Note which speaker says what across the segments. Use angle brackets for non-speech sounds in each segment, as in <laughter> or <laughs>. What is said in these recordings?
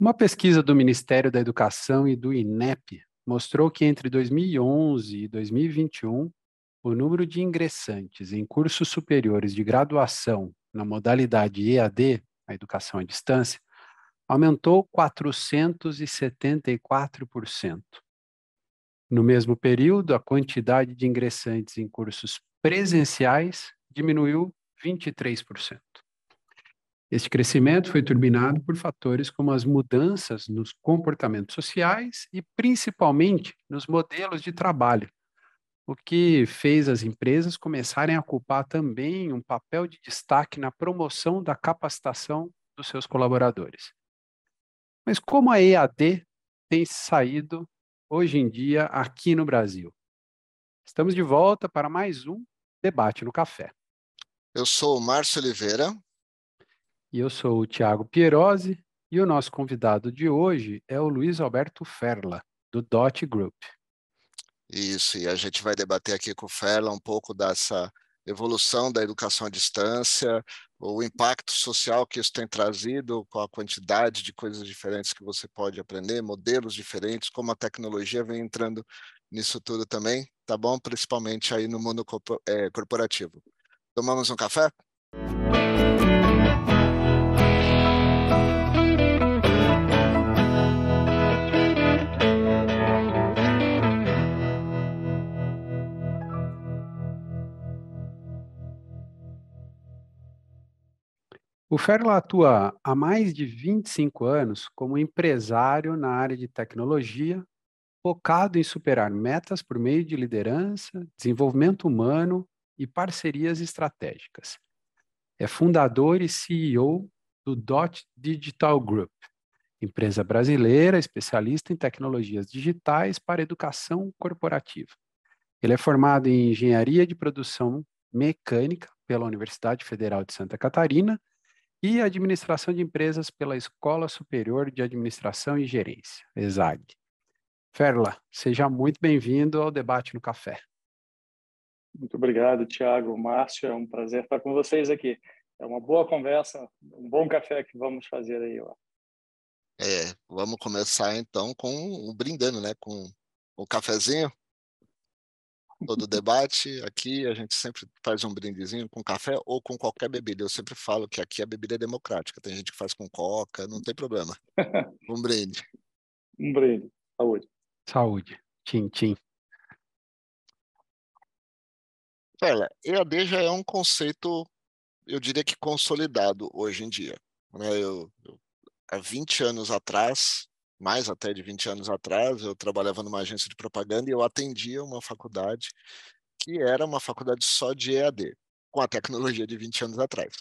Speaker 1: Uma pesquisa do Ministério da Educação e do INEP mostrou que entre 2011 e 2021, o número de ingressantes em cursos superiores de graduação na modalidade EAD, a educação à distância, aumentou 474%. No mesmo período, a quantidade de ingressantes em cursos presenciais diminuiu 23%. Este crescimento foi turbinado por fatores como as mudanças nos comportamentos sociais e principalmente nos modelos de trabalho, o que fez as empresas começarem a ocupar também um papel de destaque na promoção da capacitação dos seus colaboradores. Mas como a EAD tem saído hoje em dia aqui no Brasil? Estamos de volta para mais um Debate no Café.
Speaker 2: Eu sou o Márcio Oliveira.
Speaker 1: E eu sou o Tiago Pierosi. E o nosso convidado de hoje é o Luiz Alberto Ferla, do DOT Group.
Speaker 2: Isso, e a gente vai debater aqui com o Ferla um pouco dessa evolução da educação à distância, o impacto social que isso tem trazido, com a quantidade de coisas diferentes que você pode aprender, modelos diferentes, como a tecnologia vem entrando nisso tudo também, tá bom? Principalmente aí no mundo é, corporativo. Tomamos um café?
Speaker 1: O Ferla atua há mais de 25 anos como empresário na área de tecnologia, focado em superar metas por meio de liderança, desenvolvimento humano e parcerias estratégicas. É fundador e CEO do Dot Digital Group, empresa brasileira especialista em tecnologias digitais para educação corporativa. Ele é formado em engenharia de produção mecânica pela Universidade Federal de Santa Catarina e Administração de Empresas pela Escola Superior de Administração e Gerência, ESAG. Ferla, seja muito bem-vindo ao Debate no Café.
Speaker 3: Muito obrigado, Tiago, Márcio, é um prazer estar com vocês aqui. É uma boa conversa, um bom café que vamos fazer aí. Ó.
Speaker 2: É, vamos começar então com um brindando, né, com o cafezinho todo debate. Aqui a gente sempre faz um brindezinho com café ou com qualquer bebida. Eu sempre falo que aqui a bebida é democrática. Tem gente que faz com coca, não tem problema. <laughs> Um brinde.
Speaker 3: um brinde. Saúde.
Speaker 1: Saúde. Tchim, tchim.
Speaker 2: Olha, EAD já é um conceito, eu diria que consolidado hoje em dia. Né? Eu, eu, há 20 anos atrás, mais até de 20 anos atrás, eu trabalhava numa agência de propaganda e eu atendia uma faculdade que era uma faculdade só de EAD, com a tecnologia de 20 anos atrás,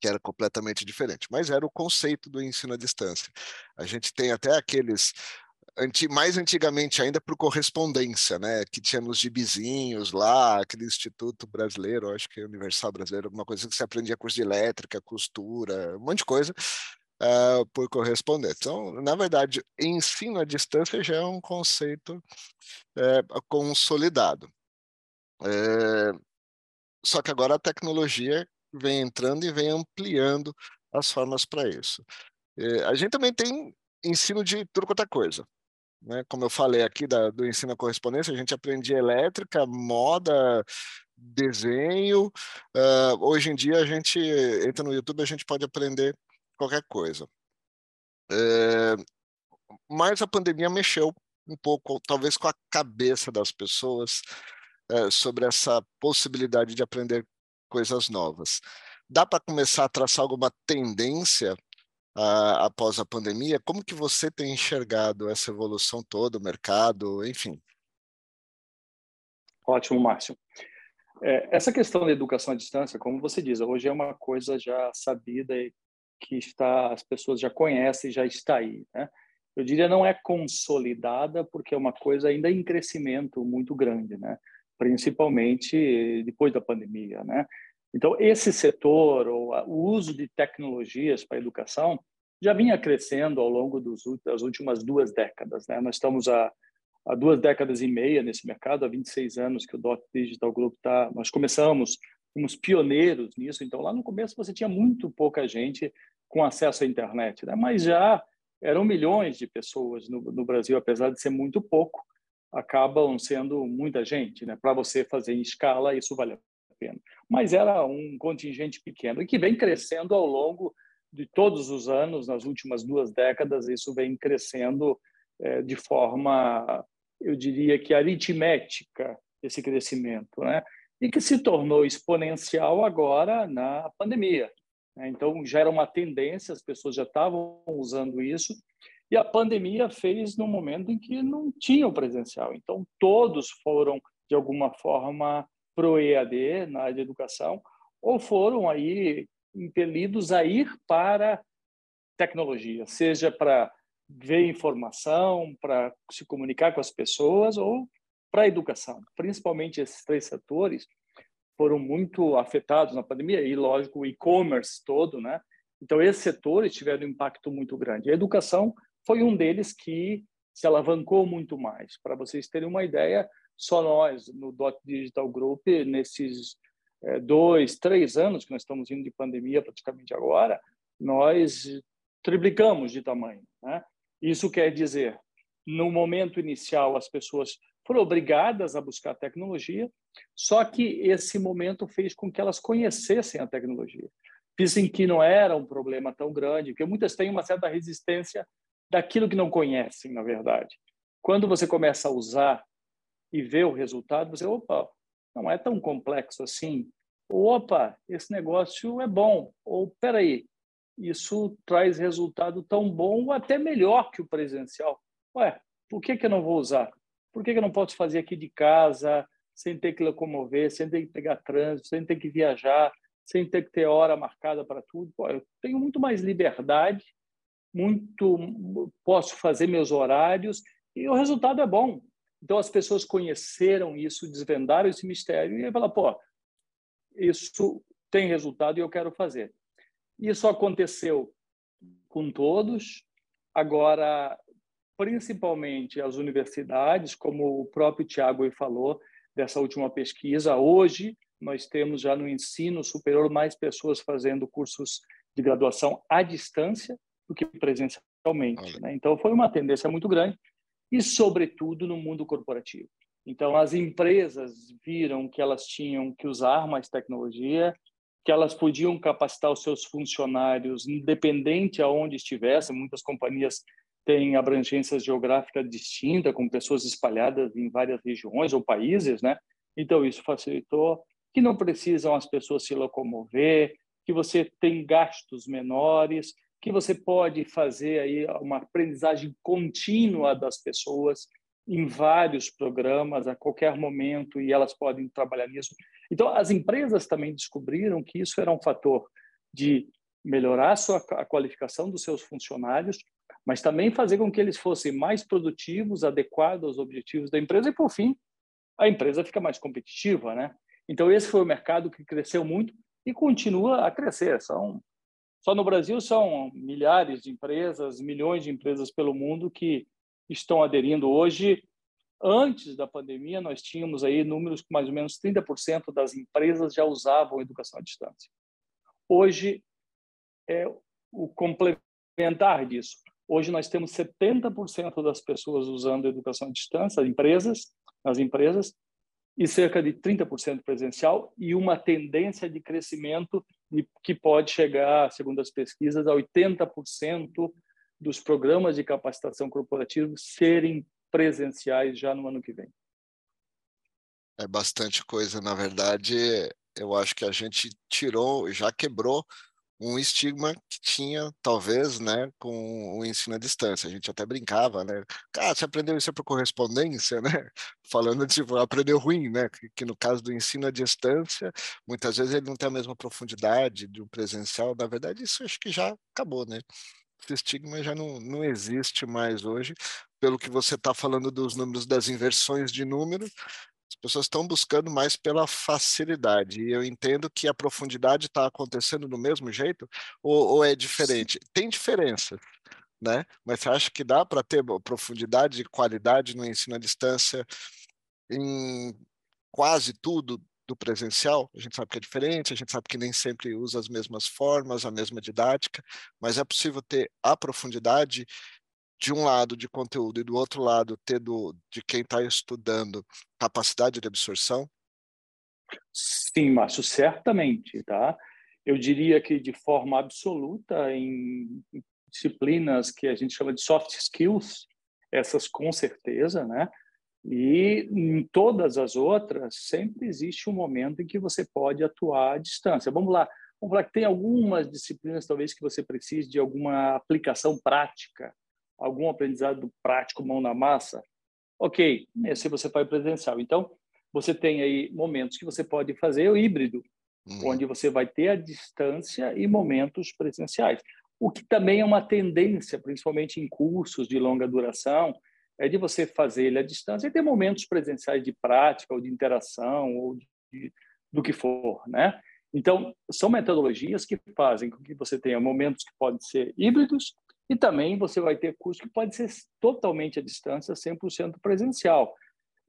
Speaker 2: que era completamente diferente, mas era o conceito do ensino à distância. A gente tem até aqueles mais antigamente ainda por correspondência, né? Que tinha nos gibizinhos lá, aquele Instituto Brasileiro, acho que é Universal Brasileiro, alguma coisa que você aprendia curso de elétrica, costura, um monte de coisa uh, por correspondência. Então, na verdade, ensino à distância já é um conceito é, consolidado. É, só que agora a tecnologia vem entrando e vem ampliando as formas para isso. É, a gente também tem ensino de tudo quanto é coisa. Né? Como eu falei aqui da, do ensino à correspondência, a gente aprendia elétrica, moda, desenho. Uh, hoje em dia a gente entra no YouTube, a gente pode aprender qualquer coisa. É, mas a pandemia mexeu um pouco, talvez, com a cabeça das pessoas é, sobre essa possibilidade de aprender coisas novas. Dá para começar a traçar alguma tendência a, após a pandemia? Como que você tem enxergado essa evolução toda, o mercado, enfim?
Speaker 3: Ótimo, Márcio. É, essa questão da educação à distância, como você diz, hoje é uma coisa já sabida e que está as pessoas já conhecem, já está aí. Né? Eu diria não é consolidada porque é uma coisa ainda em crescimento muito grande, né? Principalmente depois da pandemia, né? Então esse setor ou o uso de tecnologias para a educação já vinha crescendo ao longo dos, das últimas duas décadas, né? Nós estamos há, há duas décadas e meia nesse mercado, há 26 anos que o Dot Digital Group está. Nós começamos fomos pioneiros nisso. Então, lá no começo, você tinha muito pouca gente com acesso à internet, né? mas já eram milhões de pessoas no, no Brasil, apesar de ser muito pouco, acabam sendo muita gente, né? Para você fazer em escala, isso vale a pena. Mas era um contingente pequeno e que vem crescendo ao longo de todos os anos, nas últimas duas décadas, isso vem crescendo é, de forma, eu diria que aritmética, esse crescimento, né? E que se tornou exponencial agora na pandemia. Né? Então, já era uma tendência, as pessoas já estavam usando isso, e a pandemia fez no momento em que não tinha o presencial. Então, todos foram, de alguma forma, para o EAD, na área de educação, ou foram aí impelidos a ir para tecnologia, seja para ver informação, para se comunicar com as pessoas ou para a educação. Principalmente esses três setores foram muito afetados na pandemia e, lógico, o e-commerce todo, né? Então, esses setores tiveram um impacto muito grande. A educação foi um deles que se alavancou muito mais. Para vocês terem uma ideia, só nós, no Dot Digital Group, nesses é, dois, três anos que nós estamos indo de pandemia praticamente agora, nós triplicamos de tamanho. Né? Isso quer dizer, no momento inicial, as pessoas foram obrigadas a buscar tecnologia, só que esse momento fez com que elas conhecessem a tecnologia. Dizem que não era um problema tão grande, porque muitas têm uma certa resistência daquilo que não conhecem, na verdade. Quando você começa a usar e ver o resultado, você, opa, não é tão complexo assim. Opa, esse negócio é bom. Ou, peraí, isso traz resultado tão bom ou até melhor que o presencial. Ué, por que, que eu não vou usar? Por que, eu não posso fazer aqui de casa, sem ter que locomover, sem ter que pegar trânsito, sem ter que viajar, sem ter que ter hora marcada para tudo? Pô, eu tenho muito mais liberdade, muito posso fazer meus horários e o resultado é bom. Então as pessoas conheceram isso, desvendaram esse mistério e falaram, pô, isso tem resultado e eu quero fazer. Isso aconteceu com todos. Agora, principalmente as universidades, como o próprio Tiago falou dessa última pesquisa, hoje nós temos já no ensino superior mais pessoas fazendo cursos de graduação à distância do que presencialmente. Né? Então, foi uma tendência muito grande e, sobretudo, no mundo corporativo. Então, as empresas viram que elas tinham que usar mais tecnologia, que elas podiam capacitar os seus funcionários, independente aonde estivessem. Muitas companhias têm abrangências geográficas distintas, com pessoas espalhadas em várias regiões ou países, né? Então, isso facilitou que não precisam as pessoas se locomover, que você tem gastos menores, que você pode fazer aí uma aprendizagem contínua das pessoas em vários programas a qualquer momento e elas podem trabalhar nisso. Então, as empresas também descobriram que isso era um fator de melhorar a, sua, a qualificação dos seus funcionários, mas também fazer com que eles fossem mais produtivos, adequados aos objetivos da empresa e, por fim, a empresa fica mais competitiva, né? Então, esse foi o mercado que cresceu muito e continua a crescer. São só no Brasil são milhares de empresas, milhões de empresas pelo mundo que estão aderindo hoje. Antes da pandemia, nós tínhamos aí números que mais ou menos 30% das empresas já usavam educação à distância. Hoje é o complementar disso. Hoje nós temos 70% das pessoas usando educação à distância, empresas, nas empresas, e cerca de 30% presencial e uma tendência de crescimento que pode chegar, segundo as pesquisas, a 80% dos programas de capacitação corporativa serem presenciais já no ano que vem.
Speaker 2: É bastante coisa, na verdade. Eu acho que a gente tirou, já quebrou um estigma que tinha, talvez, né, com o ensino à distância. A gente até brincava, né? Cara, você aprendeu isso por correspondência, né? <laughs> Falando, tipo, aprendeu ruim, né? Que, que, no caso do ensino à distância, muitas vezes ele não tem a mesma profundidade do presencial. Na verdade, isso acho que já acabou, né? Esse estigma já não, não existe mais hoje. Pelo que você está falando dos números das inversões de número, as pessoas estão buscando mais pela facilidade. E eu entendo que a profundidade está acontecendo do mesmo jeito ou, ou é diferente? Tem diferença, né? Mas você acha que dá para ter profundidade e qualidade no ensino à distância em quase tudo do presencial, a gente sabe que é diferente, a gente sabe que nem sempre usa as mesmas formas, a mesma didática, mas é possível ter a profundidade de um lado de conteúdo e do outro lado ter do, de quem está estudando capacidade de absorção?
Speaker 3: Sim, Márcio, certamente, tá? Eu diria que de forma absoluta em disciplinas que a gente chama de soft skills, essas com certeza, né? E em todas as outras, sempre existe um momento em que você pode atuar à distância. Vamos lá, vamos que tem algumas disciplinas, talvez, que você precise de alguma aplicação prática, algum aprendizado prático, mão na massa. Ok, se você faz presencial. Então, você tem aí momentos que você pode fazer o híbrido, uhum. onde você vai ter a distância e momentos presenciais. O que também é uma tendência, principalmente em cursos de longa duração, é de você fazer ele à distância e ter momentos presenciais de prática ou de interação ou de, do que for, né? Então, são metodologias que fazem com que você tenha momentos que podem ser híbridos e também você vai ter cursos que podem ser totalmente à distância, 100% presencial.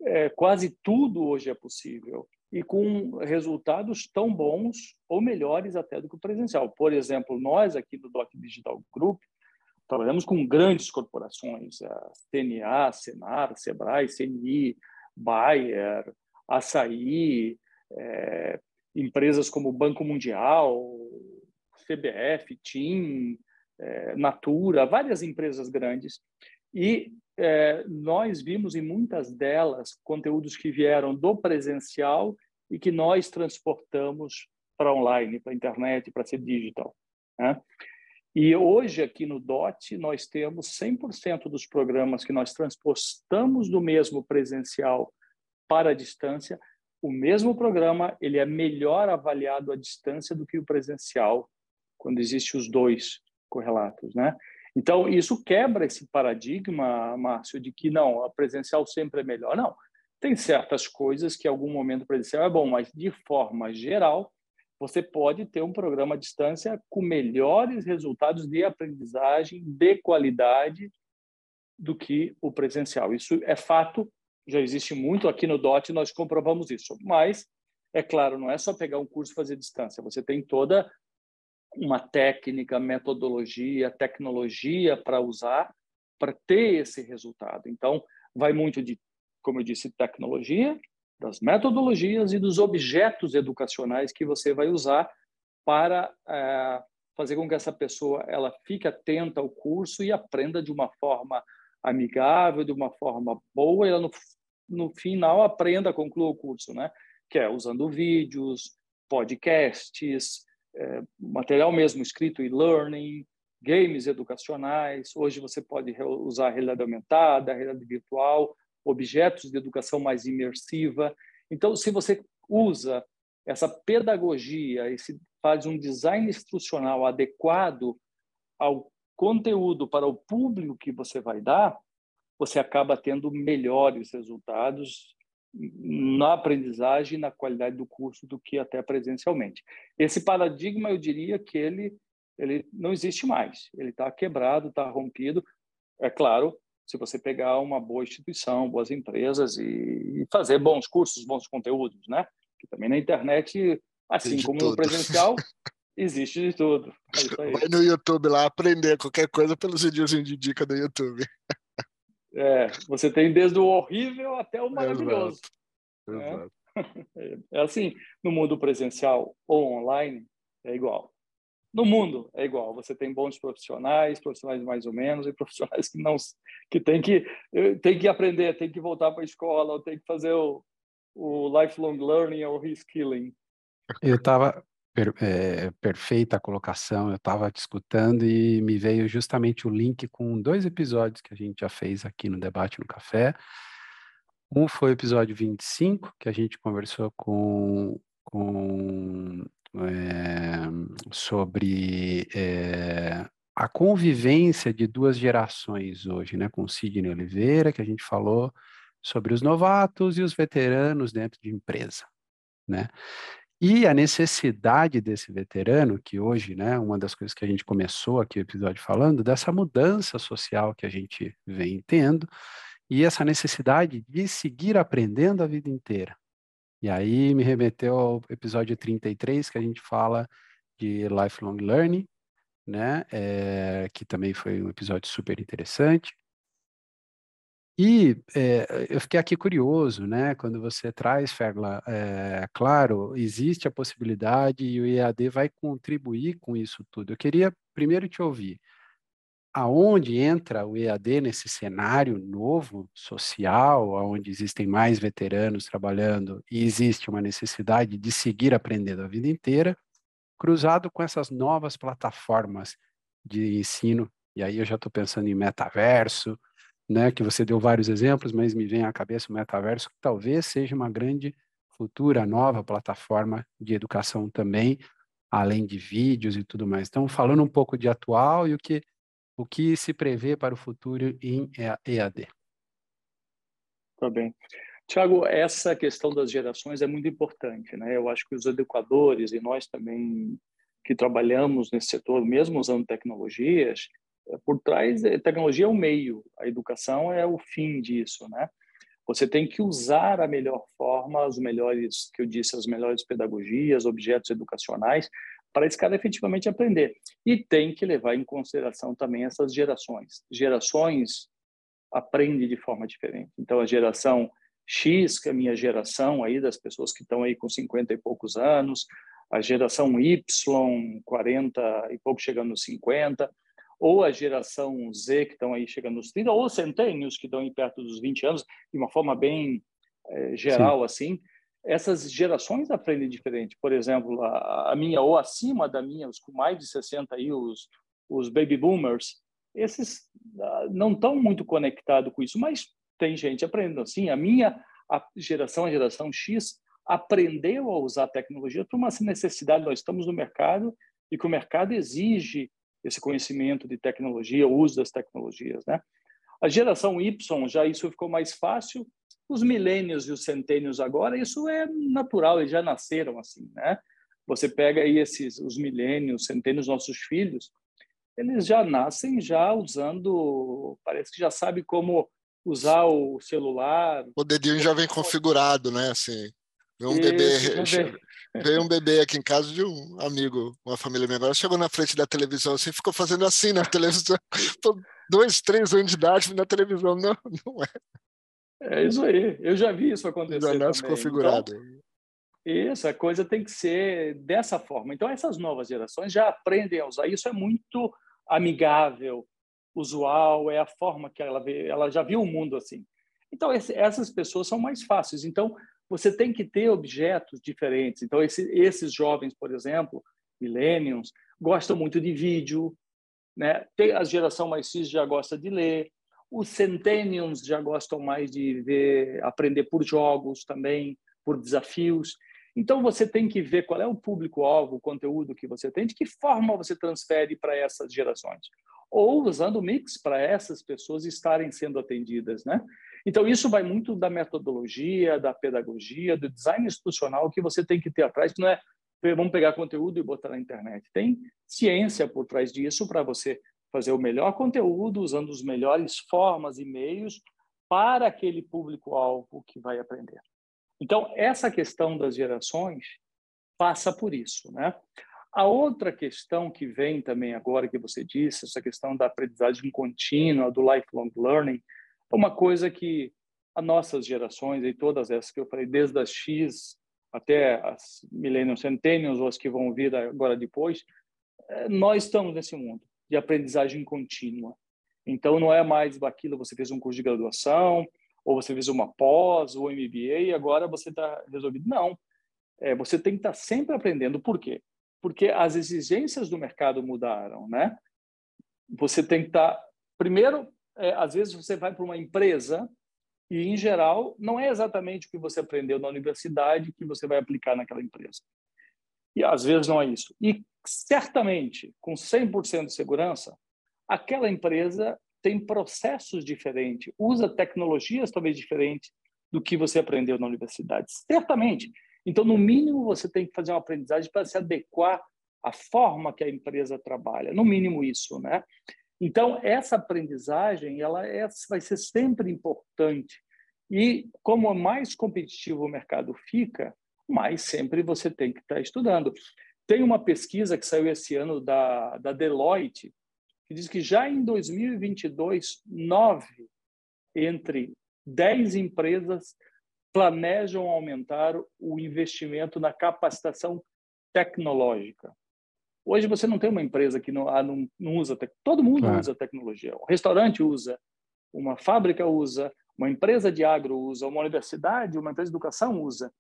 Speaker 3: É, quase tudo hoje é possível e com resultados tão bons ou melhores até do que o presencial. Por exemplo, nós aqui do Doc Digital Group trabalhamos com grandes corporações, a CNA, Senar, Sebrae, CNI, Bayer, Açaí, é, empresas como Banco Mundial, CBF, TIM, é, Natura, várias empresas grandes. E é, nós vimos em muitas delas conteúdos que vieram do presencial e que nós transportamos para online, para internet, para ser digital. Né? E hoje, aqui no DOT, nós temos 100% dos programas que nós transportamos do mesmo presencial para a distância. O mesmo programa ele é melhor avaliado à distância do que o presencial, quando existem os dois correlatos, né? Então, isso quebra esse paradigma, Márcio, de que não, a presencial sempre é melhor. Não, tem certas coisas que em algum momento presencial é bom, mas de forma geral, você pode ter um programa à distância com melhores resultados de aprendizagem, de qualidade, do que o presencial. Isso é fato, já existe muito aqui no DOT, nós comprovamos isso. Mas, é claro, não é só pegar um curso e fazer distância, você tem toda uma técnica, metodologia, tecnologia para usar para ter esse resultado. Então, vai muito de, como eu disse, tecnologia, das metodologias e dos objetos educacionais que você vai usar para é, fazer com que essa pessoa ela fique atenta ao curso e aprenda de uma forma amigável, de uma forma boa, e ela no, no final aprenda, conclua o curso, né? Que é usando vídeos, podcasts, é, material mesmo escrito e-learning, games educacionais. Hoje você pode usar realidade aumentada, realidade virtual, objetos de educação mais imersiva. Então, se você usa essa pedagogia e faz um design instrucional adequado ao conteúdo para o público que você vai dar, você acaba tendo melhores resultados na aprendizagem e na qualidade do curso do que até presencialmente. Esse paradigma, eu diria que ele, ele não existe mais. Ele está quebrado, está rompido. É claro, se você pegar uma boa instituição, boas empresas e, fazer bons cursos, bons conteúdos, né? Que também na internet, assim como tudo. no presencial, <laughs> existe de tudo.
Speaker 2: É Vai no YouTube lá aprender qualquer coisa pelos vídeos de dica do YouTube.
Speaker 3: É, você tem desde o horrível até o maravilhoso. Exato. Né? Exato. <laughs> É assim, no mundo presencial ou online, é igual. No mundo é igual. Você tem bons profissionais, profissionais mais ou menos, e profissionais que não que tem que eh, tem que aprender, tem que voltar para a escola, ou tem que fazer o, o lifelong learning ou reskilling.
Speaker 1: Eu estava Per, é, perfeita a colocação. Eu estava te escutando e me veio justamente o link com dois episódios que a gente já fez aqui no Debate no Café. Um foi o episódio 25, que a gente conversou com, com é, sobre é, a convivência de duas gerações hoje, né? Com Sidney Oliveira, que a gente falou sobre os novatos e os veteranos dentro de empresa, né? E a necessidade desse veterano, que hoje, né, uma das coisas que a gente começou aqui o episódio falando, dessa mudança social que a gente vem tendo, e essa necessidade de seguir aprendendo a vida inteira. E aí me remeteu ao episódio 33, que a gente fala de lifelong learning, né? É, que também foi um episódio super interessante. E é, eu fiquei aqui curioso, né? Quando você traz, Ferla, é, claro, existe a possibilidade e o EAD vai contribuir com isso tudo. Eu queria primeiro te ouvir. Aonde entra o EAD nesse cenário novo, social, onde existem mais veteranos trabalhando e existe uma necessidade de seguir aprendendo a vida inteira, cruzado com essas novas plataformas de ensino, e aí eu já estou pensando em metaverso, né, que você deu vários exemplos, mas me vem à cabeça o metaverso, que talvez seja uma grande futura nova plataforma de educação também, além de vídeos e tudo mais. Então, falando um pouco de atual e o que, o que se prevê para o futuro em EAD.
Speaker 3: Tá bem. Tiago, essa questão das gerações é muito importante, né? Eu acho que os educadores e nós também que trabalhamos nesse setor, mesmo usando tecnologias, por trás, a tecnologia é o meio, a educação é o fim disso, né? Você tem que usar a melhor forma, os melhores, que eu disse, as melhores pedagogias, objetos educacionais, para esse cara efetivamente aprender. E tem que levar em consideração também essas gerações. Gerações aprendem de forma diferente. Então, a geração X, que é a minha geração aí, das pessoas que estão aí com 50 e poucos anos, a geração Y, 40 e pouco chegando nos 50, ou a geração Z, que estão aí chegando nos 30, ou centênios, que estão aí perto dos 20 anos, de uma forma bem é, geral, Sim. assim, essas gerações aprendem diferente. Por exemplo, a, a, minha, ou acima da minha, os com mais de 60 aí, os, os baby boomers, esses uh, não estão muito conectados com isso, mas tem gente aprendendo assim. A minha a geração, a geração X, aprendeu a usar a tecnologia por uma necessidade. Nós estamos no mercado e que o mercado exige esse conhecimento de tecnologia, o uso das tecnologias, né? A geração Y já isso ficou mais fácil. Os milênios e os centênios agora, isso é natural, eles já nasceram assim, né? Você pega aí esses os milênios, centênios, nossos filhos, eles já nascem já usando, parece que já sabe como usar o celular.
Speaker 2: O dedinho já vem configurado, né? Assim, um bebê Veio um bebê aqui em casa de um amigo, uma família minha agora, chegou na frente da televisão assim, ficou fazendo assim na televisão. <laughs> Tô dois, três anos de idade na televisão. Não, não é.
Speaker 3: É isso aí. Eu já vi isso acontecer. Já
Speaker 2: nasce configurado. Então,
Speaker 3: isso, a coisa tem que ser dessa forma. Então, essas novas gerações já aprendem a usar. Isso é muito amigável, usual, é a forma que ela vê. Ela já viu o mundo assim. Então, esse, essas pessoas são mais fáceis. Então, você tem que ter objetos diferentes. Então, esse, esses jovens, por exemplo, millennials, gostam muito de vídeo, né? Tem, a geração mais cis já gosta de ler, os centennials já gostam mais de ver, aprender por jogos também, por desafios. Então, você tem que ver qual é o público-alvo, o conteúdo que você tem, de que forma você transfere para essas gerações. Ou usando o mix para essas pessoas estarem sendo atendidas, né? Então, isso vai muito da metodologia, da pedagogia, do design institucional que você tem que ter atrás, não é vamos pegar conteúdo e botar na internet. Tem ciência por trás disso para você fazer o melhor conteúdo, usando as melhores formas e meios para aquele público-alvo que vai aprender. Então, essa questão das gerações passa por isso, né? A outra questão que vem também agora que você disse, essa questão da aprendizagem contínua, do lifelong learning, uma coisa que as nossas gerações, e todas essas que eu falei, desde as X até as Millennium Centennials, ou as que vão vir agora depois, eh, nós estamos nesse mundo de aprendizagem contínua. Então, não é mais aquilo, você fez um curso de graduação, ou você fez uma pós, ou MBA, e agora você está resolvido. Não. É, você tem que estar tá sempre aprendendo. Por quê? Porque as exigências do mercado mudaram, né? Você tem que estar, tá, primeiro, é, às vezes você vai para uma empresa e, em geral, não é exatamente o que você aprendeu na universidade que você vai aplicar naquela empresa. E às vezes não é isso. E certamente, com 100% de segurança, aquela empresa tem processos diferentes, usa tecnologias talvez diferentes do que você aprendeu na universidade. Certamente. Então, no mínimo, você tem que fazer uma aprendizagem para se adequar à forma que a empresa trabalha. No mínimo isso, né? Então, essa aprendizagem ela é, vai ser sempre importante. E como mais competitivo o mercado fica, mas sempre você tem que estar estudando. Tem uma pesquisa que saiu esse ano da, da Deloitte, que diz que já em 2022, nove entre dez empresas planejam aumentar o investimento na capacitação tecnológica. Hoje você não tem uma empresa que não, ah, não, não usa, todo mundo claro. usa tecnologia. O restaurante usa, uma fábrica usa, uma empresa de agro usa, uma universidade, uma empresa de educação usa.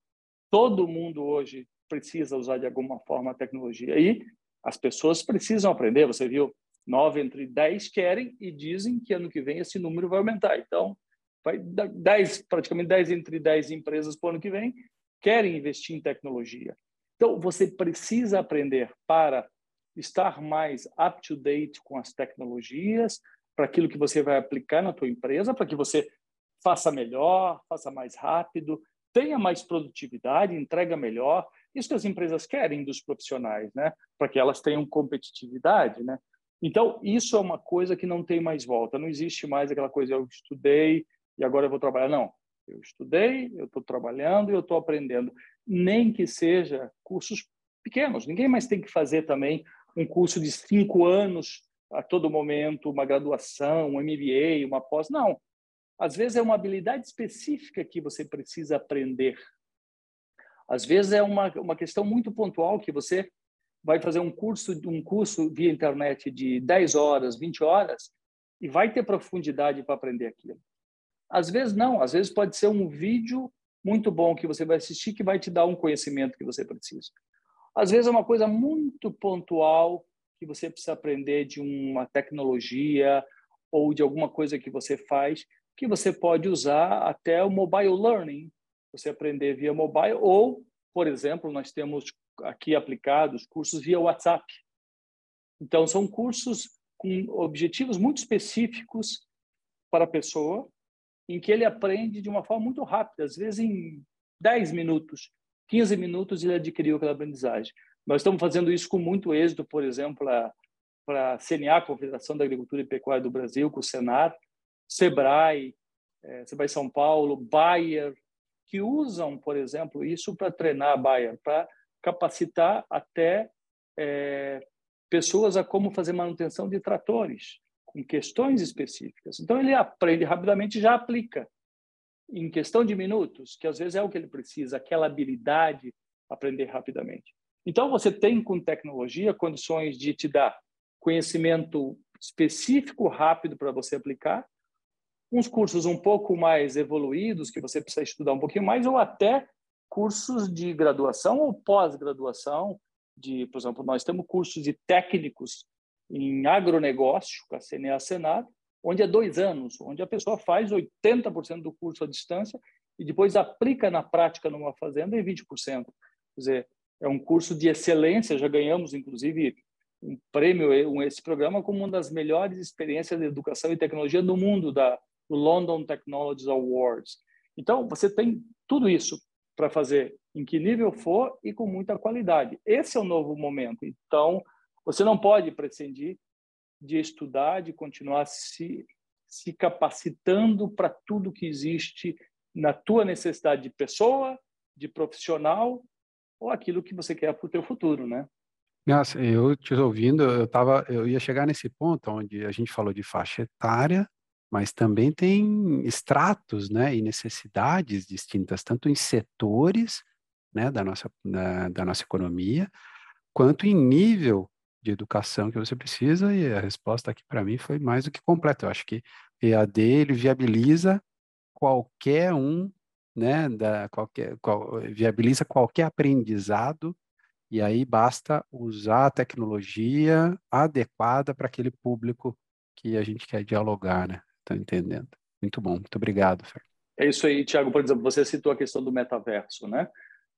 Speaker 3: Todo mundo hoje precisa usar de alguma forma a tecnologia. E as pessoas precisam aprender. Você viu, nove entre dez querem e dizem que ano que vem esse número vai aumentar. Então, vai dez, praticamente dez entre dez empresas para o ano que vem querem investir em tecnologia. Então, você precisa aprender para estar mais up to date com as tecnologias, para aquilo que você vai aplicar na tua empresa, para que você faça melhor, faça mais rápido, tenha mais produtividade, entrega melhor. Isso que as empresas querem dos profissionais, né? Para que elas tenham competitividade, né? Então, isso é uma coisa que não tem mais volta. Não existe mais aquela coisa, eu estudei e agora eu vou trabalhar. Não. Eu estudei, eu estou trabalhando e eu estou aprendendo nem que seja cursos pequenos. Ninguém mais tem que fazer também um curso de cinco anos a todo momento, uma graduação, um MBA, uma pós. Não. Às vezes é uma habilidade específica que você precisa aprender. Às vezes é uma, uma questão muito pontual que você vai fazer um curso, um curso via internet de 10 horas, 20 horas, e vai ter profundidade para aprender aquilo. Às vezes não, às vezes pode ser um vídeo muito bom que você vai assistir que vai te dar um conhecimento que você precisa. Às vezes é uma coisa muito pontual que você precisa aprender de uma tecnologia ou de alguma coisa que você faz que você pode usar até o mobile learning, você aprender via mobile ou, por exemplo, nós temos aqui aplicados cursos via WhatsApp. Então são cursos com objetivos muito específicos para a pessoa em que ele aprende de uma forma muito rápida, às vezes em 10 minutos, 15 minutos ele adquiriu aquela aprendizagem. Nós estamos fazendo isso com muito êxito, por exemplo, para a CNA, Confederação da Agricultura e Pecuária do Brasil, com o Senar, Sebrae, é, Sebrae São Paulo, Bayer, que usam, por exemplo, isso para treinar a Bayer, para capacitar até é, pessoas a como fazer manutenção de tratores com questões específicas. Então, ele aprende rapidamente e já aplica em questão de minutos, que às vezes é o que ele precisa, aquela habilidade aprender rapidamente. Então, você tem com tecnologia condições de te dar conhecimento específico rápido para você aplicar, uns cursos um pouco mais evoluídos que você precisa estudar um pouquinho mais ou até cursos de graduação ou pós-graduação de, por exemplo, nós temos cursos de técnicos em agronegócio, com a CNA Senado, onde é dois anos, onde a pessoa faz 80% do curso à distância e depois aplica na prática numa fazenda em 20%. Quer dizer, é um curso de excelência, já ganhamos, inclusive, um prêmio, esse programa, como uma das melhores experiências de educação e tecnologia do mundo, da do London Technologies Awards. Então, você tem tudo isso para fazer em que nível for e com muita qualidade. Esse é o novo momento. Então, você não pode prescindir de estudar, de continuar se, se capacitando para tudo que existe na tua necessidade de pessoa, de profissional ou aquilo que você quer para o teu futuro, né?
Speaker 1: Nossa, eu te ouvindo, eu tava, eu ia chegar nesse ponto onde a gente falou de faixa etária, mas também tem estratos, né, e necessidades distintas, tanto em setores, né, da nossa, da, da nossa economia, quanto em nível de educação que você precisa, e a resposta aqui para mim foi mais do que completa. Eu acho que EAD ele viabiliza qualquer um, né, da, qualquer, qual, viabiliza qualquer aprendizado, e aí basta usar a tecnologia adequada para aquele público que a gente quer dialogar, né? Tá entendendo? Muito bom, muito obrigado, Fer.
Speaker 3: É isso aí, Tiago. Por exemplo, você citou a questão do metaverso, né?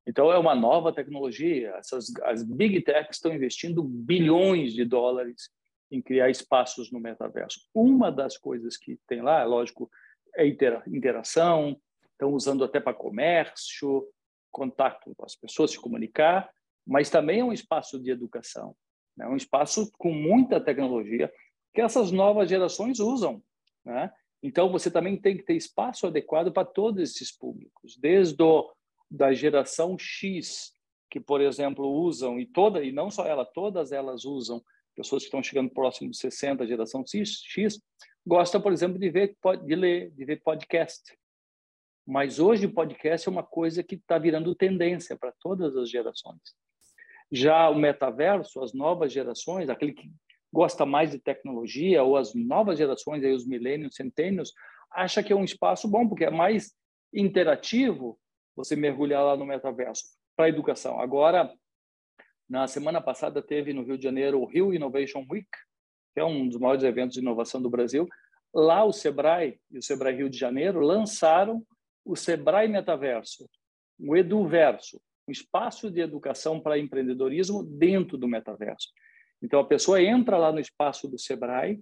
Speaker 3: Então, é uma nova tecnologia. Essas, as big techs estão investindo bilhões de dólares em criar espaços no metaverso. Uma das coisas que tem lá, é lógico, é interação, estão usando até para comércio, contato com as pessoas, se comunicar, mas também é um espaço de educação, é né? um espaço com muita tecnologia que essas novas gerações usam. Né? Então, você também tem que ter espaço adequado para todos esses públicos, desde o da geração X, que, por exemplo, usam, e toda e não só ela, todas elas usam, pessoas que estão chegando próximo de 60, geração X, X gosta, por exemplo, de ver, de ler, de ver podcast. Mas hoje o podcast é uma coisa que está virando tendência para todas as gerações. Já o metaverso, as novas gerações, aquele que gosta mais de tecnologia, ou as novas gerações, aí os milênios, centênios, acha que é um espaço bom, porque é mais interativo você mergulhar lá no metaverso para educação. Agora, na semana passada, teve no Rio de Janeiro o Rio Innovation Week, que é um dos maiores eventos de inovação do Brasil. Lá, o Sebrae e o Sebrae Rio de Janeiro lançaram o Sebrae Metaverso, o Eduverso, um espaço de educação para empreendedorismo dentro do metaverso. Então, a pessoa entra lá no espaço do Sebrae,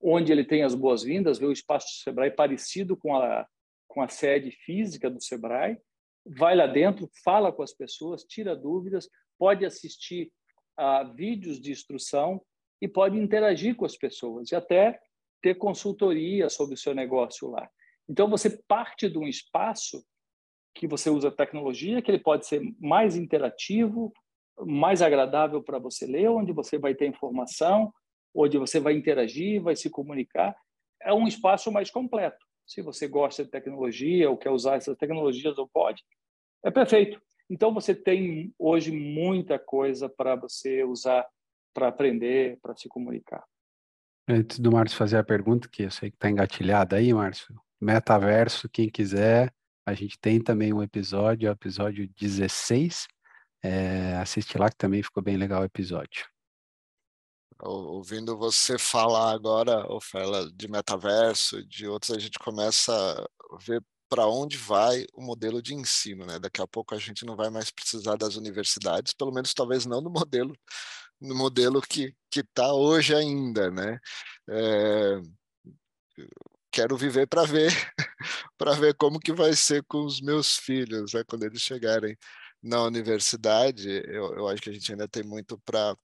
Speaker 3: onde ele tem as boas-vindas, vê o espaço do Sebrae parecido com a, com a sede física do Sebrae, vai lá dentro, fala com as pessoas, tira dúvidas, pode assistir a vídeos de instrução e pode interagir com as pessoas e até ter consultoria sobre o seu negócio lá. Então, você parte de um espaço que você usa tecnologia, que ele pode ser mais interativo, mais agradável para você ler, onde você vai ter informação, onde você vai interagir, vai se comunicar. É um espaço mais completo. Se você gosta de tecnologia ou quer usar essas tecnologias ou pode, é perfeito. Então você tem hoje muita coisa para você usar para aprender, para se comunicar.
Speaker 1: Antes do Márcio fazer a pergunta, que eu sei que está engatilhada aí, Márcio, metaverso, quem quiser, a gente tem também um episódio, o episódio 16. É, assiste lá que também ficou bem legal o episódio.
Speaker 2: Ouvindo você falar agora, Ofela, de metaverso, de outros, a gente começa a ver para onde vai o modelo de ensino, né? Daqui a pouco a gente não vai mais precisar das universidades, pelo menos talvez não no modelo, no modelo que que está hoje ainda, né? É, quero viver para ver, <laughs> para ver como que vai ser com os meus filhos, né? quando eles chegarem na universidade. Eu, eu acho que a gente ainda tem muito para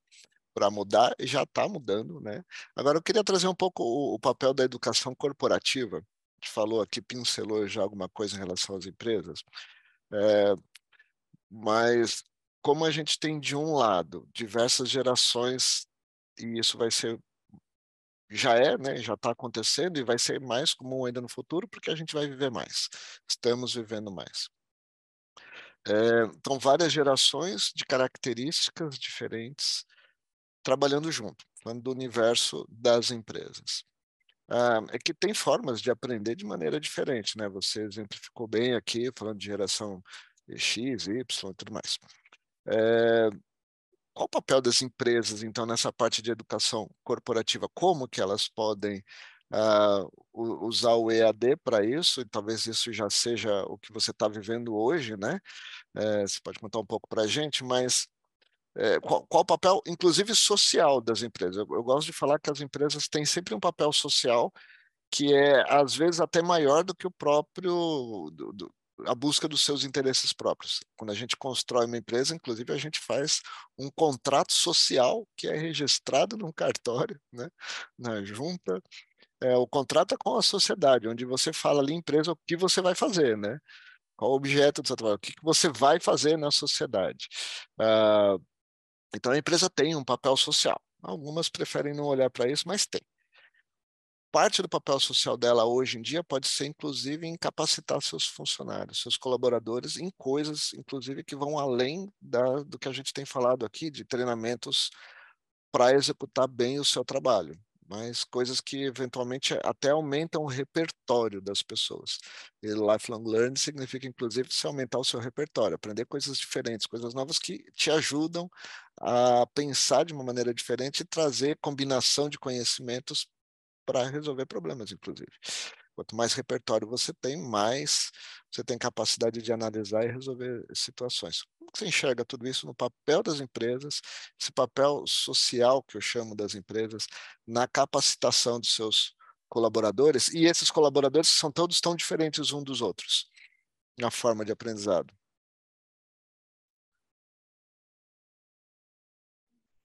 Speaker 2: para mudar e já está mudando, né? Agora eu queria trazer um pouco o, o, papel da educação corporativa. Gente falou aqui, pincelou já alguma coisa em relação às empresas, é, mas como a gente tem de um lado diversas gerações e isso vai ser já é, né, já está acontecendo e vai ser mais comum ainda no futuro, porque a gente vai viver mais. Estamos vivendo mais. É, então, várias gerações de características diferentes trabalhando junto, falando do universo das empresas. Ah, é que tem formas de aprender de maneira diferente, né? Você exemplificou bem aqui, falando de geração X, Y e tudo mais. É, qual o papel das empresas, então, nessa parte de educação corporativa? Como que elas podem uh, usar o EAD para isso? E talvez isso já seja o que você está vivendo hoje, né? É, você pode contar um pouco para a gente, mas é, qual, qual, o papel, inclusive social, das empresas? Eu, eu, gosto de falar que as empresas têm sempre um papel social que é, às vezes, até maior do que o próprio, do, do, a busca dos seus interesses próprios. Quando a gente constrói uma empresa, inclusive, a gente faz um contrato social que é registrado num cartório, né, na junta. É, o contrato é com a sociedade, onde você fala ali, empresa, o que você vai fazer, né? Qual o objeto do seu trabalho, o que, que você vai fazer na sociedade. Uh, então, a empresa tem um papel social. Algumas preferem não olhar para isso, mas tem parte do papel social dela hoje em dia pode ser, inclusive, em capacitar seus funcionários, seus colaboradores, em coisas, inclusive, que vão além da, do que a gente tem falado aqui, de treinamentos para executar bem o seu trabalho, mas coisas que eventualmente até aumentam o repertório das pessoas. E lifelong learning significa, inclusive, você aumentar o seu repertório, aprender coisas diferentes, coisas novas que te ajudam a pensar de uma maneira diferente e trazer combinação de conhecimentos para resolver problemas, inclusive. Quanto mais repertório você tem, mais você tem capacidade de analisar e resolver situações. Como você enxerga tudo isso no papel das empresas, esse papel social que eu chamo das empresas, na capacitação de seus colaboradores, e esses colaboradores são todos tão diferentes uns dos outros na forma de aprendizado?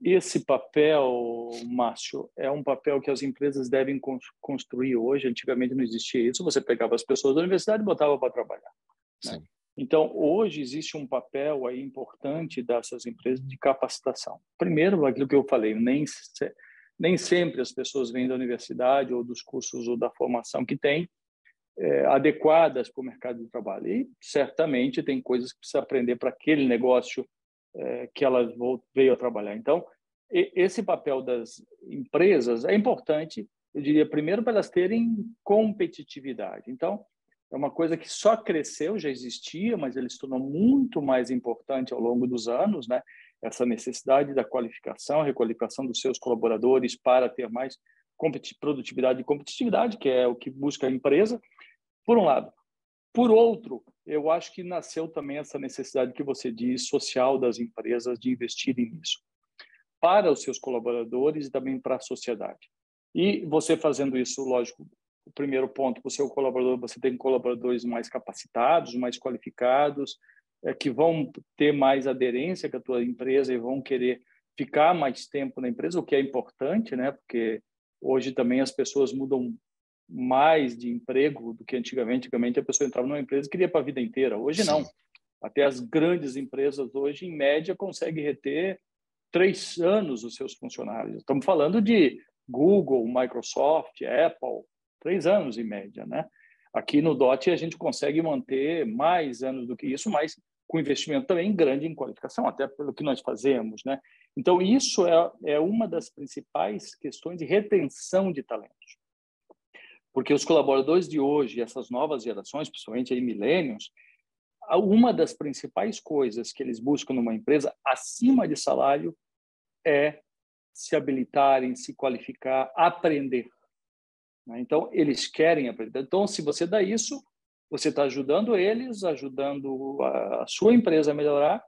Speaker 3: Esse papel, Márcio, é um papel que as empresas devem construir hoje. Antigamente não existia isso. Você pegava as pessoas da universidade e botava para trabalhar. Né? Então, hoje existe um papel aí importante dessas empresas de capacitação. Primeiro, aquilo que eu falei, nem, nem sempre as pessoas vêm da universidade ou dos cursos ou da formação que têm é, adequadas para o mercado de trabalho. E, certamente, tem coisas que precisa aprender para aquele negócio é, que ela veio a trabalhar. Então, esse papel das empresas é importante, eu diria, primeiro, para elas terem competitividade. Então, é uma coisa que só cresceu, já existia, mas ele se tornou muito mais importante ao longo dos anos, né? Essa necessidade da qualificação, requalificação dos seus colaboradores para ter mais produtividade e competitividade, que é o que busca a empresa, por um lado. Por outro, eu acho que nasceu também essa necessidade que você diz social das empresas de investirem nisso, para os seus colaboradores e também para a sociedade. E você fazendo isso, lógico, o primeiro ponto, o seu colaborador, você tem colaboradores mais capacitados, mais qualificados, é, que vão ter mais aderência com a tua empresa e vão querer ficar mais tempo na empresa, o que é importante, né? Porque hoje também as pessoas mudam mais de emprego do que antigamente. Antigamente a pessoa entrava numa empresa e queria para a vida inteira. Hoje não. Até as grandes empresas hoje, em média, conseguem reter três anos os seus funcionários. Estamos falando de Google, Microsoft, Apple, três anos em média, né? Aqui no DOT a gente consegue manter mais anos do que isso, mas com investimento também grande em qualificação, até pelo que nós fazemos, né? Então isso é, é uma das principais questões de retenção de talentos, porque os colaboradores de hoje, essas novas gerações, principalmente aí milênios, uma das principais coisas que eles buscam numa empresa acima de salário é se habilitarem, se qualificar, aprender. Né? Então, eles querem aprender. Então, se você dá isso, você está ajudando eles, ajudando a sua empresa a melhorar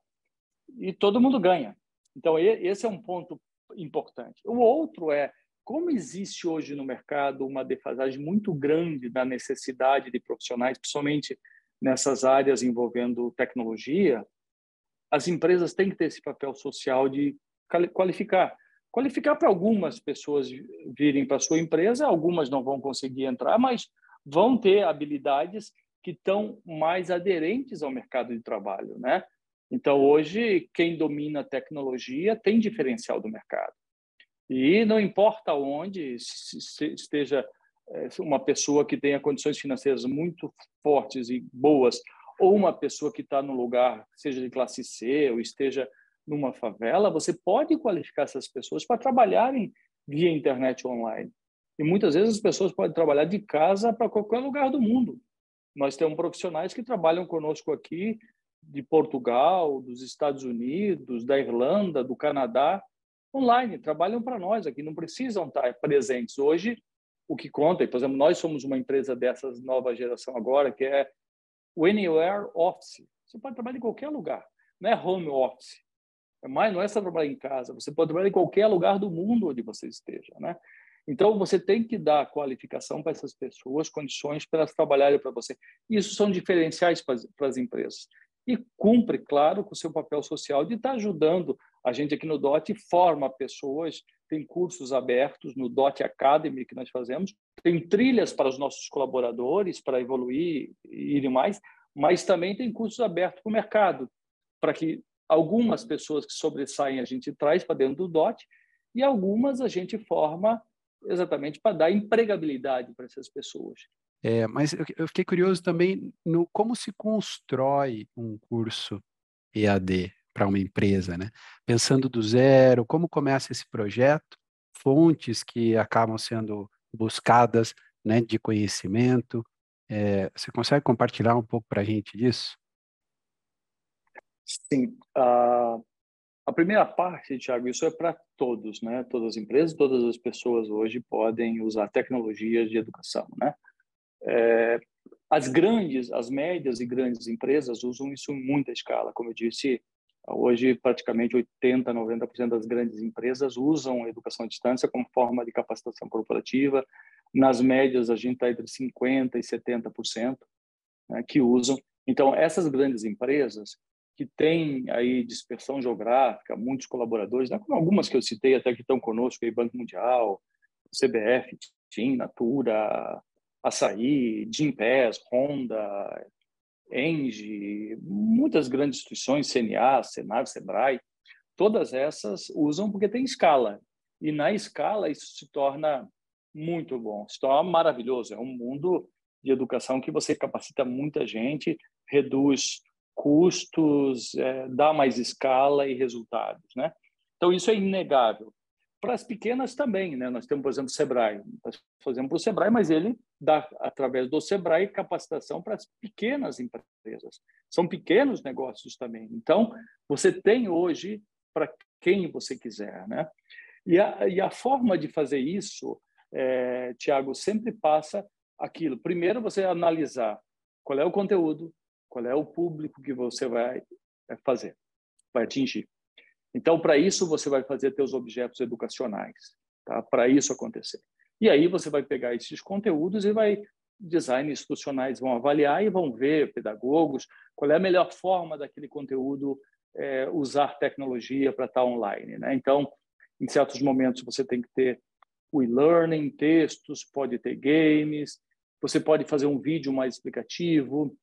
Speaker 3: e todo mundo ganha. Então, esse é um ponto importante. O outro é como existe hoje no mercado uma defasagem muito grande da necessidade de profissionais, principalmente nessas áreas envolvendo tecnologia, as empresas têm que ter esse papel social de qualificar qualificar para algumas pessoas virem para a sua empresa, algumas não vão conseguir entrar, mas vão ter habilidades que estão mais aderentes ao mercado de trabalho, né? Então, hoje, quem domina a tecnologia tem diferencial do mercado. E não importa onde esteja eh, uma pessoa que tenha condições financeiras muito fortes e boas, ou uma pessoa que está no lugar, seja de classe C, ou esteja numa favela, você pode qualificar essas pessoas para trabalharem via internet online. E muitas vezes as pessoas podem trabalhar de casa para qualquer lugar do mundo. Nós temos profissionais que trabalham conosco aqui de Portugal, dos Estados Unidos, da Irlanda, do Canadá, online, trabalham para nós aqui, não precisam estar presentes. Hoje, o que conta, por exemplo, nós somos uma empresa dessas nova geração agora, que é o Anywhere Office. Você pode trabalhar em qualquer lugar, não é home office. Mas não é só trabalhar em casa, você pode trabalhar em qualquer lugar do mundo onde você esteja, né? Então, você tem que dar qualificação para essas pessoas, condições para elas trabalharem para você. Isso são diferenciais para as empresas. E cumpre, claro, com o seu papel social de estar ajudando. A gente aqui no DOT forma pessoas, tem cursos abertos no DOT Academy que nós fazemos, tem trilhas para os nossos colaboradores para evoluir e irem mais, mas também tem cursos abertos para o mercado, para que Algumas pessoas que sobressaem a gente traz para dentro do DOT e algumas a gente forma exatamente para dar empregabilidade para essas pessoas.
Speaker 1: É, mas eu fiquei curioso também no como se constrói um curso EAD para uma empresa, né? Pensando do zero, como começa esse projeto, fontes que acabam sendo buscadas, né, de conhecimento. É, você consegue compartilhar um pouco para a gente disso?
Speaker 3: Sim. A, a primeira parte, Tiago, isso é para todos, né? Todas as empresas, todas as pessoas hoje podem usar tecnologias de educação, né? É, as grandes, as médias e grandes empresas usam isso em muita escala. Como eu disse, hoje praticamente 80, 90% das grandes empresas usam educação à distância como forma de capacitação corporativa. Nas médias, a gente está entre 50% e 70% né, que usam. Então, essas grandes empresas, que tem aí dispersão geográfica, muitos colaboradores, né, como algumas que eu citei até que estão conosco, aí, Banco Mundial, CBF, TIM, Natura, Açaí, Gimpass, Honda, Engie, muitas grandes instituições, CNA, Senar, Sebrae, todas essas usam porque tem escala. E na escala isso se torna muito bom, se torna maravilhoso. É um mundo de educação que você capacita muita gente, reduz custos, é, dá mais escala e resultados, né? Então isso é inegável. Para as pequenas também, né? Nós temos, por exemplo, o Sebrae. Nós fazemos para o Sebrae, mas ele através do Sebrae, capacitação para as pequenas empresas. São pequenos negócios também. Então, você tem hoje para quem você quiser, né? E a, e a forma de fazer isso, é, Tiago, sempre passa aquilo. Primeiro, você analisar qual é o conteúdo, qual é o público que você vai fazer, vai atingir. Então, para isso, você vai fazer teus objetos educacionais, tá? para isso acontecer. E aí você vai pegar esses conteúdos e vai design institucionais vão avaliar e vão ver pedagogos qual é a melhor forma daquele conteúdo é, usar tecnologia para estar online. Né? Então, em certos momentos você tem que ter o e-learning, textos, pode ter games, você pode fazer um vídeo mais explicativo,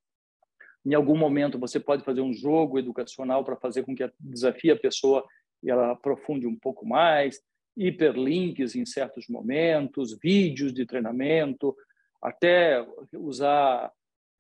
Speaker 3: em algum momento, você pode fazer um jogo educacional para fazer com que desafie a pessoa e ela aprofunde um pouco mais, hiperlinks em certos momentos, vídeos de treinamento, até usar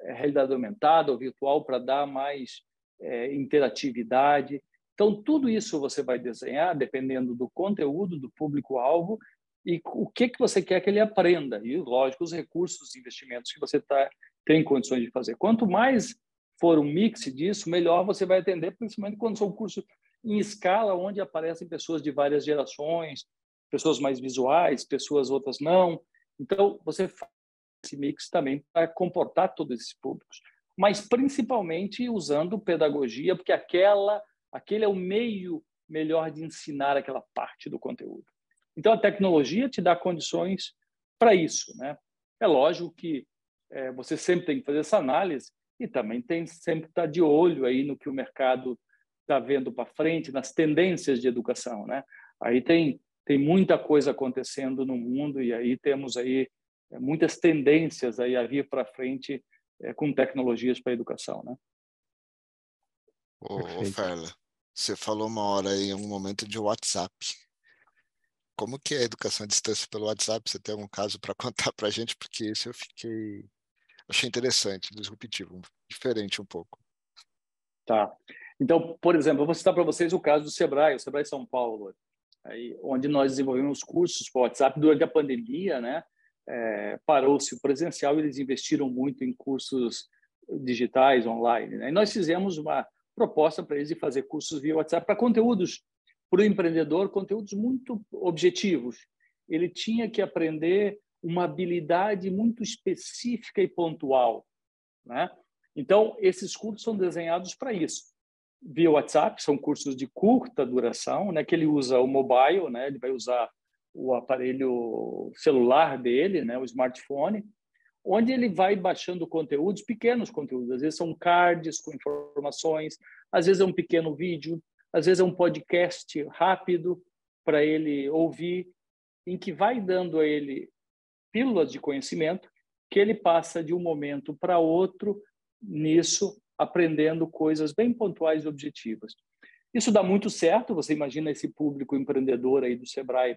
Speaker 3: é, realidade aumentada ou virtual para dar mais é, interatividade. Então, tudo isso você vai desenhar dependendo do conteúdo, do público-alvo e o que, que você quer que ele aprenda. E, lógico, os recursos, os investimentos que você tá, tem condições de fazer. Quanto mais for um mix disso, melhor você vai atender, principalmente quando são cursos em escala, onde aparecem pessoas de várias gerações, pessoas mais visuais, pessoas outras não. Então, você faz esse mix também para comportar todos esses públicos, mas principalmente usando pedagogia, porque aquela, aquele é o meio melhor de ensinar aquela parte do conteúdo. Então, a tecnologia te dá condições para isso. Né? É lógico que é, você sempre tem que fazer essa análise, e também tem sempre estar tá de olho aí no que o mercado está vendo para frente, nas tendências de educação, né? Aí tem tem muita coisa acontecendo no mundo e aí temos aí é, muitas tendências aí a vir para frente é, com tecnologias para a educação, né?
Speaker 2: Ô, ô Ferla, você falou uma hora aí, em um momento de WhatsApp. Como que é a educação à distância pelo WhatsApp? Você tem algum caso para <laughs> contar para a gente? Porque isso eu fiquei achei interessante, disruptivo, diferente um pouco.
Speaker 3: Tá. Então, por exemplo, eu vou citar para vocês o caso do Sebrae, o Sebrae São Paulo, aí, onde nós desenvolvemos cursos por WhatsApp durante a pandemia, né? É, Parou-se o presencial, eles investiram muito em cursos digitais, online. Né? E nós fizemos uma proposta para eles de fazer cursos via WhatsApp para conteúdos para o empreendedor, conteúdos muito objetivos. Ele tinha que aprender uma habilidade muito específica e pontual. Né? Então, esses cursos são desenhados para isso. Via WhatsApp, são cursos de curta duração, né, que ele usa o mobile, né, ele vai usar o aparelho celular dele, né, o smartphone, onde ele vai baixando conteúdos, pequenos conteúdos. Às vezes são cards com informações, às vezes é um pequeno vídeo, às vezes é um podcast rápido para ele ouvir, em que vai dando a ele pílulas de conhecimento que ele passa de um momento para outro nisso, aprendendo coisas bem pontuais e objetivas. Isso dá muito certo, você imagina esse público empreendedor aí do Sebrae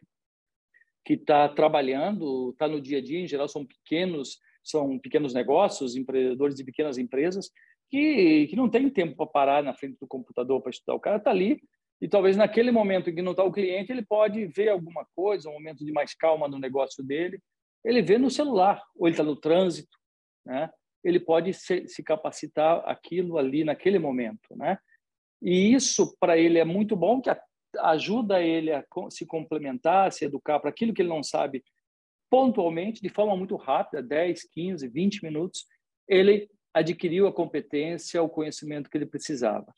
Speaker 3: que está trabalhando, está no dia a dia, em geral são pequenos, são pequenos negócios, empreendedores de pequenas empresas, que, que não tem tempo para parar na frente do computador para estudar. O cara está ali e talvez naquele momento em que não está o cliente, ele pode ver alguma coisa, um momento de mais calma no negócio dele, ele vê no celular, ou ele está no trânsito, né? Ele pode se, se, capacitar aquilo ali naquele momento. Né? E isso, para ele, é muito bom, que ajuda ele a se complementar, a se educar para aquilo que ele não sabe pontualmente, de forma muito rápida, 10, 15, 20 minutos, ele adquiriu a competência, o conhecimento que ele precisava.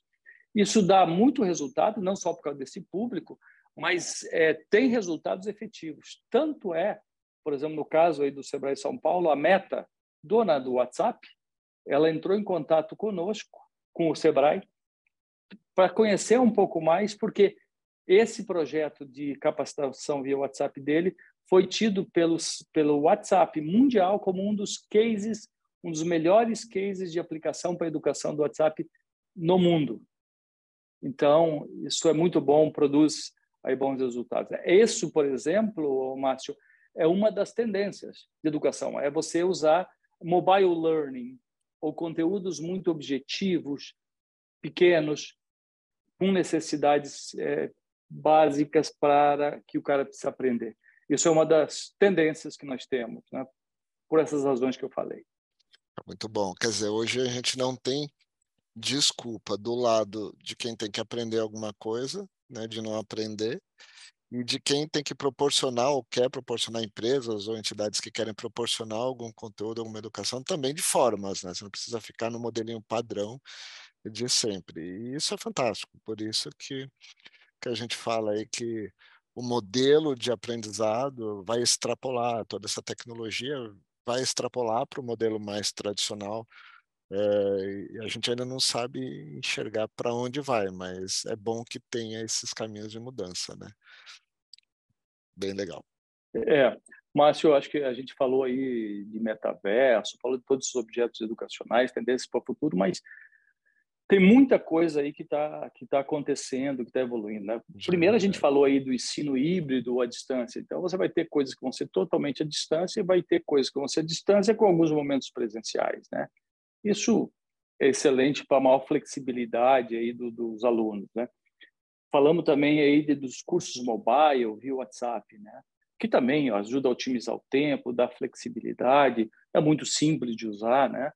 Speaker 3: Isso dá muito resultado, não só por causa desse público, mas é, tem resultados efetivos. Tanto é por exemplo, no caso aí do Sebrae São Paulo, a Meta, dona do WhatsApp, ela entrou em contato conosco, com o Sebrae, para conhecer um pouco mais, porque esse projeto de capacitação via WhatsApp dele foi tido pelos, pelo WhatsApp mundial como um dos cases um dos melhores cases de aplicação para a educação do WhatsApp no mundo. Então, isso é muito bom, produz aí bons resultados. Isso, por exemplo, Márcio, é uma das tendências de educação, é você usar mobile learning ou conteúdos muito objetivos, pequenos, com necessidades é, básicas para que o cara precisa aprender. Isso é uma das tendências que nós temos, né? por essas razões que eu falei.
Speaker 2: Muito bom. Quer dizer, hoje a gente não tem desculpa do lado de quem tem que aprender alguma coisa, né, de não aprender, de quem tem que proporcionar ou quer proporcionar empresas ou entidades que querem proporcionar algum conteúdo, alguma educação, também de formas, né? Você não precisa ficar no modelinho padrão de sempre. E isso é fantástico. Por isso que, que a gente fala aí que o modelo de aprendizado vai extrapolar toda essa tecnologia, vai extrapolar para o modelo mais tradicional é, a gente ainda não sabe enxergar para onde vai, mas é bom que tenha esses caminhos de mudança, né? Bem legal.
Speaker 3: É, Márcio, acho que a gente falou aí de metaverso, falou de todos os objetos educacionais, tendências para o futuro, mas tem muita coisa aí que está que tá acontecendo, que está evoluindo. Né? Primeiro, a gente falou aí do ensino híbrido à distância. Então, você vai ter coisas que vão ser totalmente à distância e vai ter coisas que vão ser à distância com alguns momentos presenciais. Né? Isso é excelente para maior flexibilidade aí do, dos alunos, né? Falamos também aí de, dos cursos mobile via WhatsApp, né? Que também ó, ajuda a otimizar o tempo, dá flexibilidade, é muito simples de usar, né?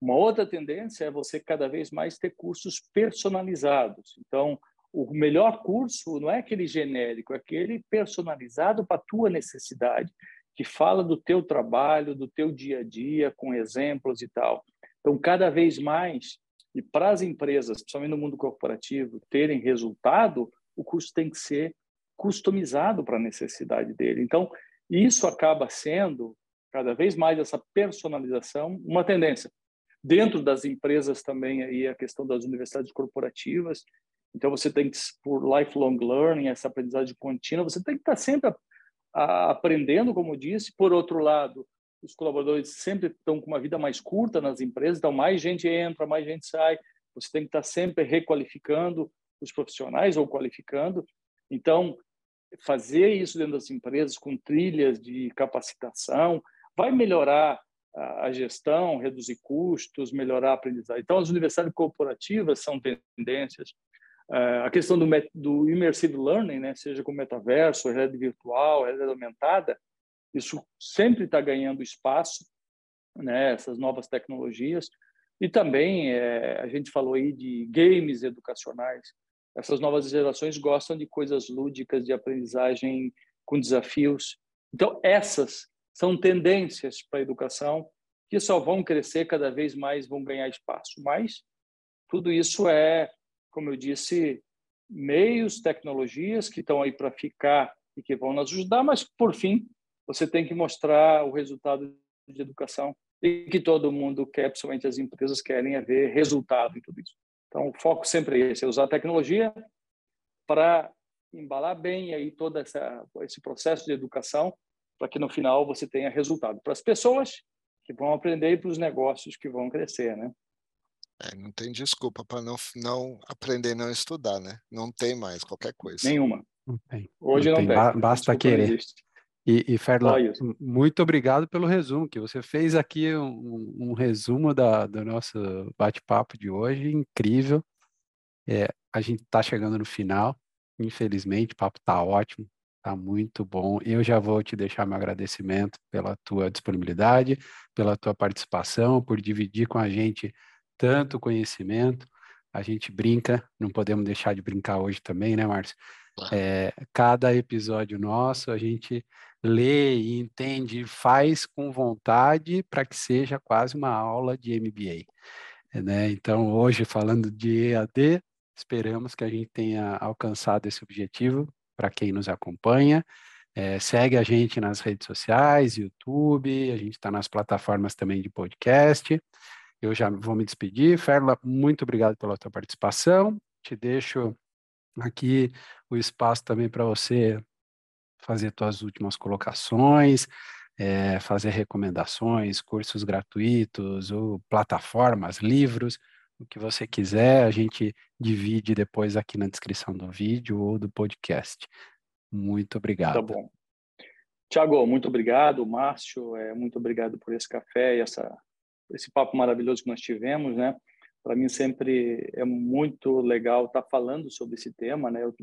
Speaker 3: Uma outra tendência é você cada vez mais ter cursos personalizados. Então, o melhor curso não é aquele genérico, é aquele personalizado para a tua necessidade que fala do teu trabalho, do teu dia a dia, com exemplos e tal. Então, cada vez mais, e para as empresas, principalmente no mundo corporativo, terem resultado, o curso tem que ser customizado para a necessidade dele. Então, isso acaba sendo, cada vez mais, essa personalização, uma tendência. Dentro das empresas também, aí, a questão das universidades corporativas. Então, você tem que, por lifelong learning, essa aprendizagem contínua, você tem que estar sempre aprendendo, como disse. Por outro lado, os colaboradores sempre estão com uma vida mais curta nas empresas, então mais gente entra, mais gente sai. Você tem que estar sempre requalificando os profissionais ou qualificando. Então, fazer isso dentro das empresas com trilhas de capacitação vai melhorar a gestão, reduzir custos, melhorar a aprendizagem. Então, as universidades corporativas são tendências. É, a questão do, do immersive learning, né, seja com metaverso, realidade virtual, realidade aumentada, isso sempre está ganhando espaço, né, essas novas tecnologias. E também é, a gente falou aí de games educacionais. Essas novas gerações gostam de coisas lúdicas, de aprendizagem com desafios. Então, essas são tendências para a educação que só vão crescer cada vez mais, vão ganhar espaço. Mas tudo isso é como eu disse, meios, tecnologias que estão aí para ficar e que vão nos ajudar, mas, por fim, você tem que mostrar o resultado de educação e que todo mundo quer, principalmente as empresas querem ver resultado em tudo isso. Então, o foco sempre é esse, é usar a tecnologia para embalar bem aí todo essa, esse processo de educação para que no final você tenha resultado para as pessoas que vão aprender e para os negócios que vão crescer, né?
Speaker 2: É, não tem desculpa para não, não aprender não estudar, né? Não tem mais qualquer coisa.
Speaker 3: Nenhuma.
Speaker 1: Não tem.
Speaker 3: Hoje não, não tem.
Speaker 1: tem. Basta desculpa querer. E, e Ferla, muito obrigado pelo resumo, que você fez aqui um, um resumo da, do nosso bate-papo de hoje, incrível. É, a gente está chegando no final, infelizmente, o papo está ótimo, está muito bom. Eu já vou te deixar meu agradecimento pela tua disponibilidade, pela tua participação, por dividir com a gente tanto conhecimento. A gente brinca, não podemos deixar de brincar hoje também, né, Márcio? É, cada episódio nosso a gente lê e entende, faz com vontade para que seja quase uma aula de MBA. Né? Então, hoje, falando de EAD, esperamos que a gente tenha alcançado esse objetivo para quem nos acompanha. É, segue a gente nas redes sociais, YouTube, a gente está nas plataformas também de podcast eu já vou me despedir. Ferla, muito obrigado pela tua participação. Te deixo aqui o espaço também para você fazer tuas últimas colocações, é, fazer recomendações, cursos gratuitos, ou plataformas, livros, o que você quiser, a gente divide depois aqui na descrição do vídeo ou do podcast. Muito obrigado.
Speaker 3: Tá bom. Tiago, muito obrigado. Márcio, é, muito obrigado por esse café e essa, esse papo maravilhoso que nós tivemos, né? Para mim sempre é muito legal estar falando sobre esse tema, né? Eu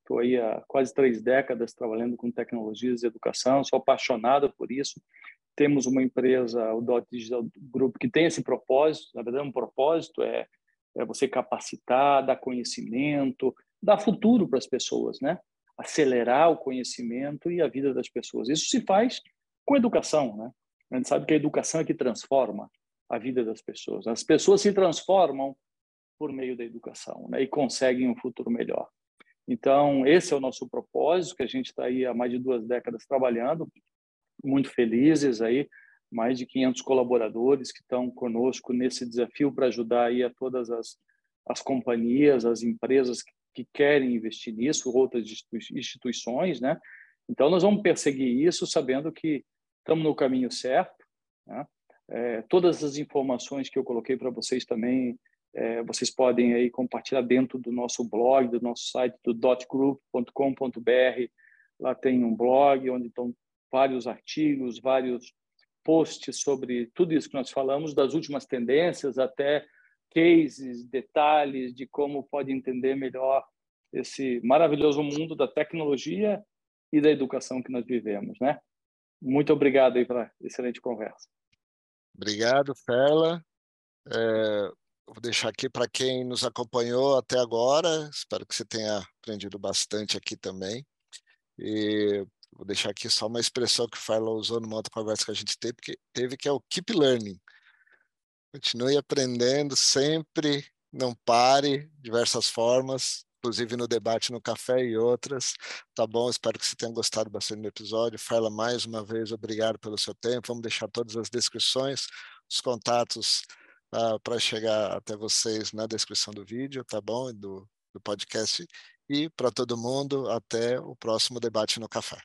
Speaker 3: estou aí há quase três décadas trabalhando com tecnologias de educação, sou apaixonado por isso. Temos uma empresa, o Dot Digital Group, que tem esse propósito, na verdade, um propósito é, é você capacitar, dar conhecimento, dar futuro para as pessoas, né? acelerar o conhecimento e a vida das pessoas. Isso se faz com educação, né? A gente sabe que a educação é que transforma a vida das pessoas. As pessoas se transformam por meio da educação né? e conseguem um futuro melhor. Então, esse é o nosso propósito, que a gente está aí há mais de duas décadas trabalhando, muito felizes aí, mais de 500 colaboradores que estão conosco nesse desafio para ajudar aí a todas as, as companhias, as empresas que que querem investir nisso, outras instituições, né? Então, nós vamos perseguir isso sabendo que estamos no caminho certo. Né? É, todas as informações que eu coloquei para vocês também, é, vocês podem aí compartilhar dentro do nosso blog, do nosso site, do dotgroup.com.br. Lá tem um blog onde estão vários artigos, vários posts sobre tudo isso que nós falamos, das últimas tendências até cases, detalhes de como pode entender melhor esse maravilhoso mundo da tecnologia e da educação que nós vivemos, né? Muito obrigado aí pela excelente conversa.
Speaker 2: Obrigado, Ferla. É, vou deixar aqui para quem nos acompanhou até agora. Espero que você tenha aprendido bastante aqui também. E vou deixar aqui só uma expressão que o Ferla usou numa outra conversa que a gente teve, que, teve, que é o keep learning. Continue aprendendo sempre, não pare, diversas formas, inclusive no debate no café e outras. Tá bom? Espero que você tenha gostado bastante do episódio. Fala mais uma vez, obrigado pelo seu tempo. Vamos deixar todas as descrições, os contatos uh, ah, para chegar até vocês na descrição do vídeo, tá bom? Do, do podcast. E para todo mundo, até o próximo debate no café.